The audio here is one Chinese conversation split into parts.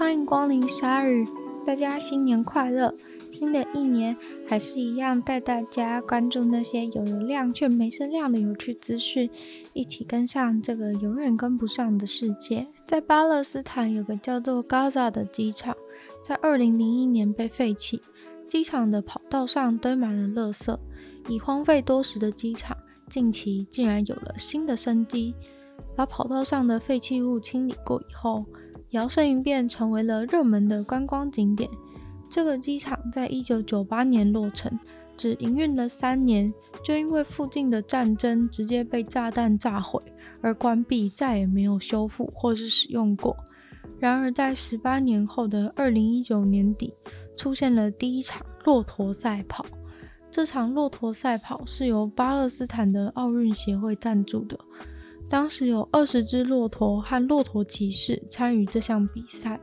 欢迎光临鲨语，大家新年快乐！新的一年还是一样带大家关注那些有流量却没声量的有趣资讯，一起跟上这个永远跟不上的世界。在巴勒斯坦有个叫做 Gaza 的机场，在二零零一年被废弃，机场的跑道上堆满了垃圾，已荒废多时的机场近期竟然有了新的生机，把跑道上的废弃物清理过以后。摇身一变成为了热门的观光景点。这个机场在一九九八年落成，只营运了三年，就因为附近的战争直接被炸弹炸毁而关闭，再也没有修复或是使用过。然而，在十八年后的二零一九年底，出现了第一场骆驼赛跑。这场骆驼赛跑是由巴勒斯坦的奥运协会赞助的。当时有二十只骆驼和骆驼骑士参与这项比赛，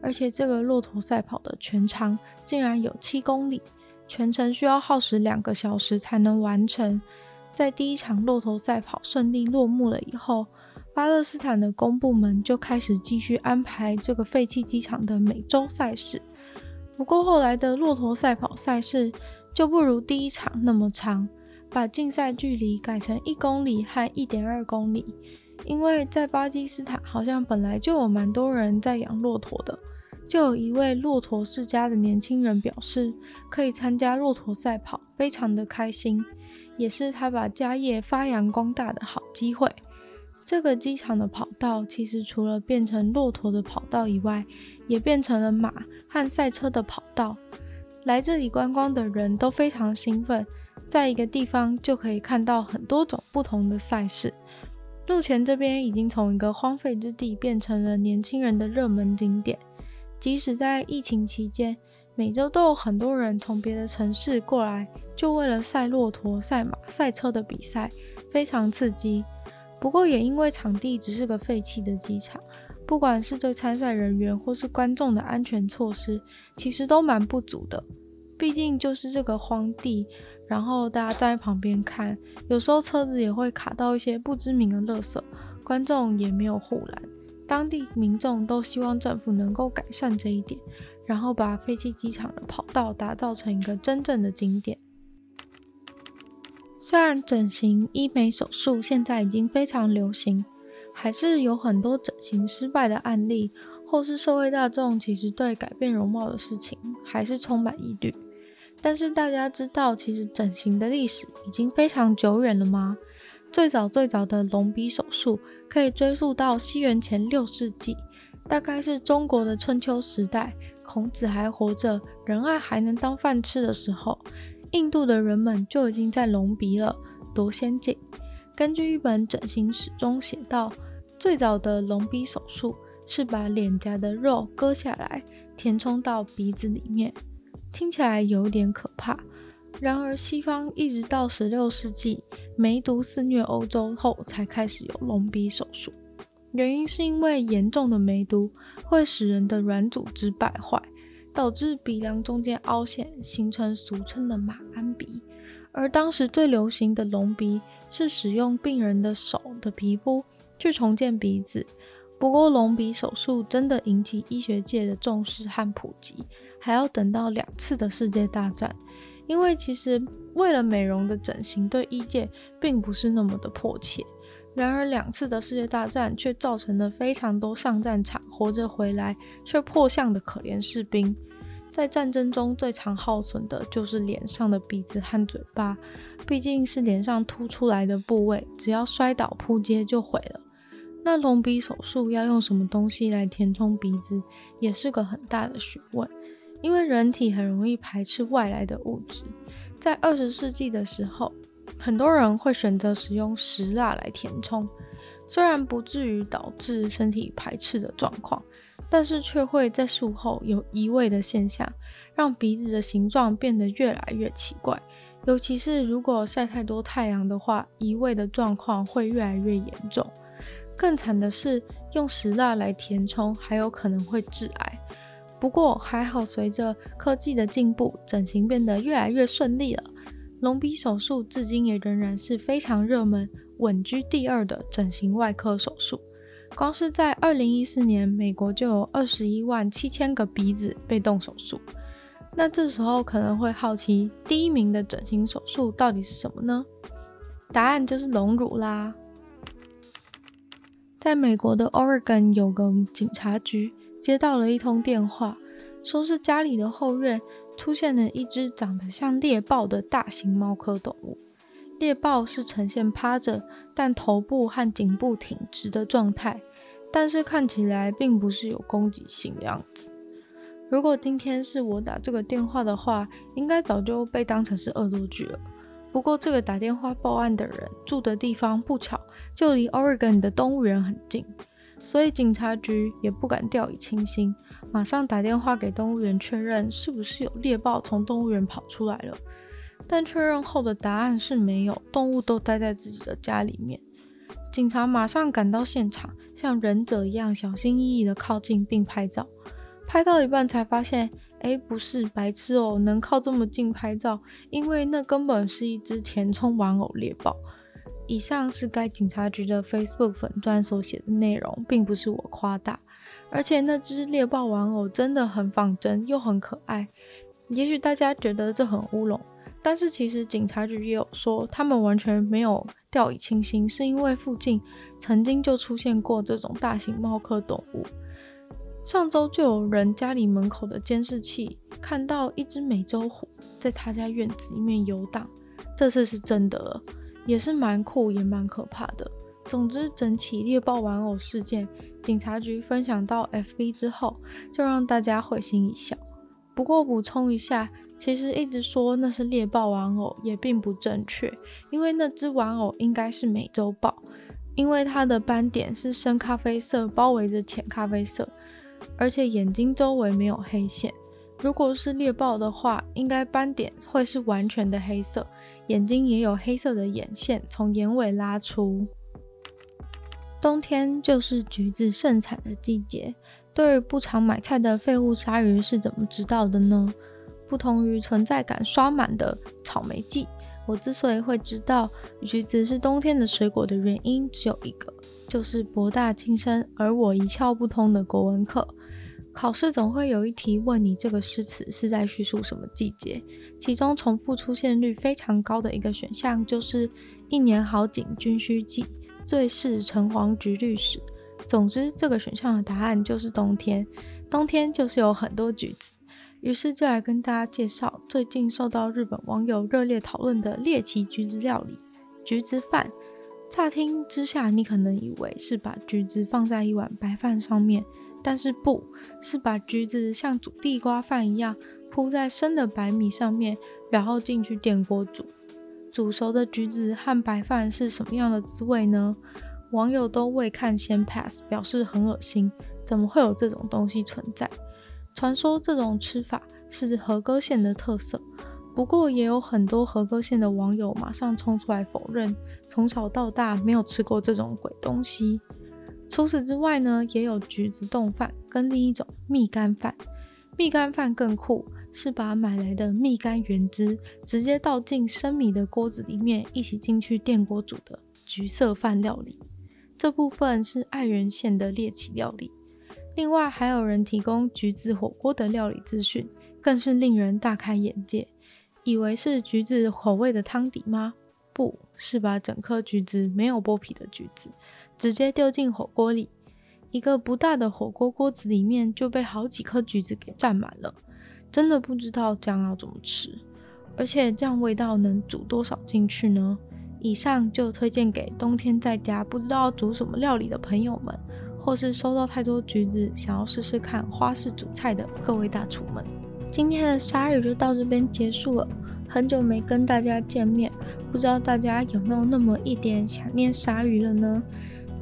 而且这个骆驼赛跑的全长竟然有七公里，全程需要耗时两个小时才能完成。在第一场骆驼赛跑顺利落幕了以后，巴勒斯坦的公部门就开始继续安排这个废弃机场的每周赛事。不过后来的骆驼赛跑赛事就不如第一场那么长。把竞赛距离改成一公里和一点二公里，因为在巴基斯坦好像本来就有蛮多人在养骆驼的，就有一位骆驼世家的年轻人表示可以参加骆驼赛跑，非常的开心，也是他把家业发扬光大的好机会。这个机场的跑道其实除了变成骆驼的跑道以外，也变成了马和赛车的跑道，来这里观光的人都非常兴奋。在一个地方就可以看到很多种不同的赛事。目前这边已经从一个荒废之地变成了年轻人的热门景点。即使在疫情期间，每周都有很多人从别的城市过来，就为了赛骆驼、赛马、赛车的比赛，非常刺激。不过也因为场地只是个废弃的机场，不管是对参赛人员或是观众的安全措施，其实都蛮不足的。毕竟就是这个荒地。然后大家站在旁边看，有时候车子也会卡到一些不知名的垃圾，观众也没有护栏。当地民众都希望政府能够改善这一点，然后把废弃机场的跑道打造成一个真正的景点。虽然整形医美手术现在已经非常流行，还是有很多整形失败的案例，或是社会大众其实对改变容貌的事情还是充满疑虑。但是大家知道，其实整形的历史已经非常久远了吗？最早最早的隆鼻手术可以追溯到西元前六世纪，大概是中国的春秋时代，孔子还活着，仁爱还能当饭吃的时候，印度的人们就已经在隆鼻了，多先进！根据一本整形史中写道，最早的隆鼻手术是把脸颊的肉割下来，填充到鼻子里面。听起来有点可怕。然而，西方一直到十六世纪梅毒肆虐欧洲后，才开始有隆鼻手术。原因是因为严重的梅毒会使人的软组织败坏，导致鼻梁中间凹陷，形成俗称的马鞍鼻。而当时最流行的隆鼻是使用病人的手的皮肤去重建鼻子。不过，隆鼻手术真的引起医学界的重视和普及，还要等到两次的世界大战。因为其实为了美容的整形对医界并不是那么的迫切。然而，两次的世界大战却造成了非常多上战场活着回来却破相的可怜士兵。在战争中最常耗损的就是脸上的鼻子和嘴巴，毕竟是脸上凸出来的部位，只要摔倒扑街就毁了。那隆鼻手术要用什么东西来填充鼻子，也是个很大的学问。因为人体很容易排斥外来的物质，在二十世纪的时候，很多人会选择使用石蜡来填充，虽然不至于导致身体排斥的状况，但是却会在术后有移位的现象，让鼻子的形状变得越来越奇怪。尤其是如果晒太多太阳的话，移位的状况会越来越严重。更惨的是，用石蜡来填充还有可能会致癌。不过还好，随着科技的进步，整形变得越来越顺利了。隆鼻手术至今也仍然是非常热门、稳居第二的整形外科手术。光是在二零一四年，美国就有二十一万七千个鼻子被动手术。那这时候可能会好奇，第一名的整形手术到底是什么呢？答案就是隆乳啦。在美国的 Oregon 有个警察局接到了一通电话，说是家里的后院出现了一只长得像猎豹的大型猫科动物。猎豹是呈现趴着，但头部和颈部挺直的状态，但是看起来并不是有攻击性的样子。如果今天是我打这个电话的话，应该早就被当成是恶作剧了。不过这个打电话报案的人住的地方不巧就离 Oregon 的动物园很近，所以警察局也不敢掉以轻心，马上打电话给动物园确认是不是有猎豹从动物园跑出来了。但确认后的答案是没有，动物都待在自己的家里面。警察马上赶到现场，像忍者一样小心翼翼地靠近并拍照。拍到一半才发现，哎，不是白痴哦，能靠这么近拍照，因为那根本是一只填充玩偶猎豹。以上是该警察局的 Facebook 粉专所写的内容，并不是我夸大。而且那只猎豹玩偶真的很仿真又很可爱。也许大家觉得这很乌龙。但是其实警察局也有说，他们完全没有掉以轻心，是因为附近曾经就出现过这种大型猫科动物。上周就有人家里门口的监视器看到一只美洲虎在他家院子里面游荡，这次是真的了，也是蛮酷也蛮可怕的。总之，整起猎豹玩偶事件，警察局分享到 FB 之后，就让大家会心一笑。不过补充一下。其实一直说那是猎豹玩偶也并不正确，因为那只玩偶应该是美洲豹，因为它的斑点是深咖啡色包围着浅咖啡色，而且眼睛周围没有黑线。如果是猎豹的话，应该斑点会是完全的黑色，眼睛也有黑色的眼线从眼尾拉出。冬天就是橘子盛产的季节，对于不常买菜的废物鲨鱼是怎么知道的呢？不同于存在感刷满的草莓季，我之所以会知道橘子是冬天的水果的原因只有一个，就是博大精深而我一窍不通的国文课。考试总会有一题问你这个诗词是在叙述什么季节，其中重复出现率非常高的一个选项就是“一年好景君须记，最是橙黄橘绿时”。总之，这个选项的答案就是冬天，冬天就是有很多橘子。于是就来跟大家介绍最近受到日本网友热烈讨论的猎奇橘子料理——橘子饭。乍听之下，你可能以为是把橘子放在一碗白饭上面，但是不是把橘子像煮地瓜饭一样铺在生的白米上面，然后进去电锅煮。煮熟的橘子和白饭是什么样的滋味呢？网友都未看先 pass，表示很恶心，怎么会有这种东西存在？传说这种吃法是和歌县的特色，不过也有很多和歌县的网友马上冲出来否认，从小到大没有吃过这种鬼东西。除此之外呢，也有橘子冻饭跟另一种蜜干饭。蜜干饭更酷，是把买来的蜜干原汁直接倒进生米的锅子里面，一起进去电锅煮的橘色饭料理。这部分是爱媛县的猎奇料理。另外还有人提供橘子火锅的料理资讯，更是令人大开眼界。以为是橘子口味的汤底吗？不是，把整颗橘子没有剥皮的橘子直接丢进火锅里，一个不大的火锅锅子里面就被好几颗橘子给占满了。真的不知道这样要怎么吃，而且这样味道能煮多少进去呢？以上就推荐给冬天在家不知道煮什么料理的朋友们。或是收到太多橘子，想要试试看花式煮菜的各位大厨们，今天的鲨鱼就到这边结束了。很久没跟大家见面，不知道大家有没有那么一点想念鲨鱼了呢？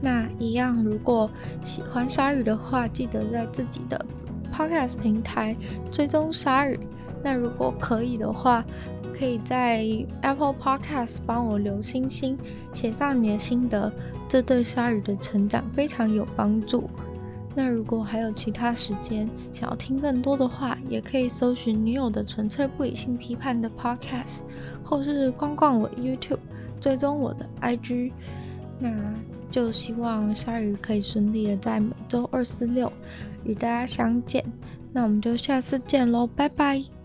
那一样，如果喜欢鲨鱼的话，记得在自己的 podcast 平台追踪鲨鱼。那如果可以的话，可以在 Apple Podcast 帮我留星星，写上你的心得，这对鲨鱼的成长非常有帮助。那如果还有其他时间想要听更多的话，也可以搜寻女友的纯粹不理性批判的 Podcast，或是逛逛我 YouTube，追踪我的 IG。那就希望鲨鱼可以顺利的在每周二、四、六与大家相见。那我们就下次见喽，拜拜。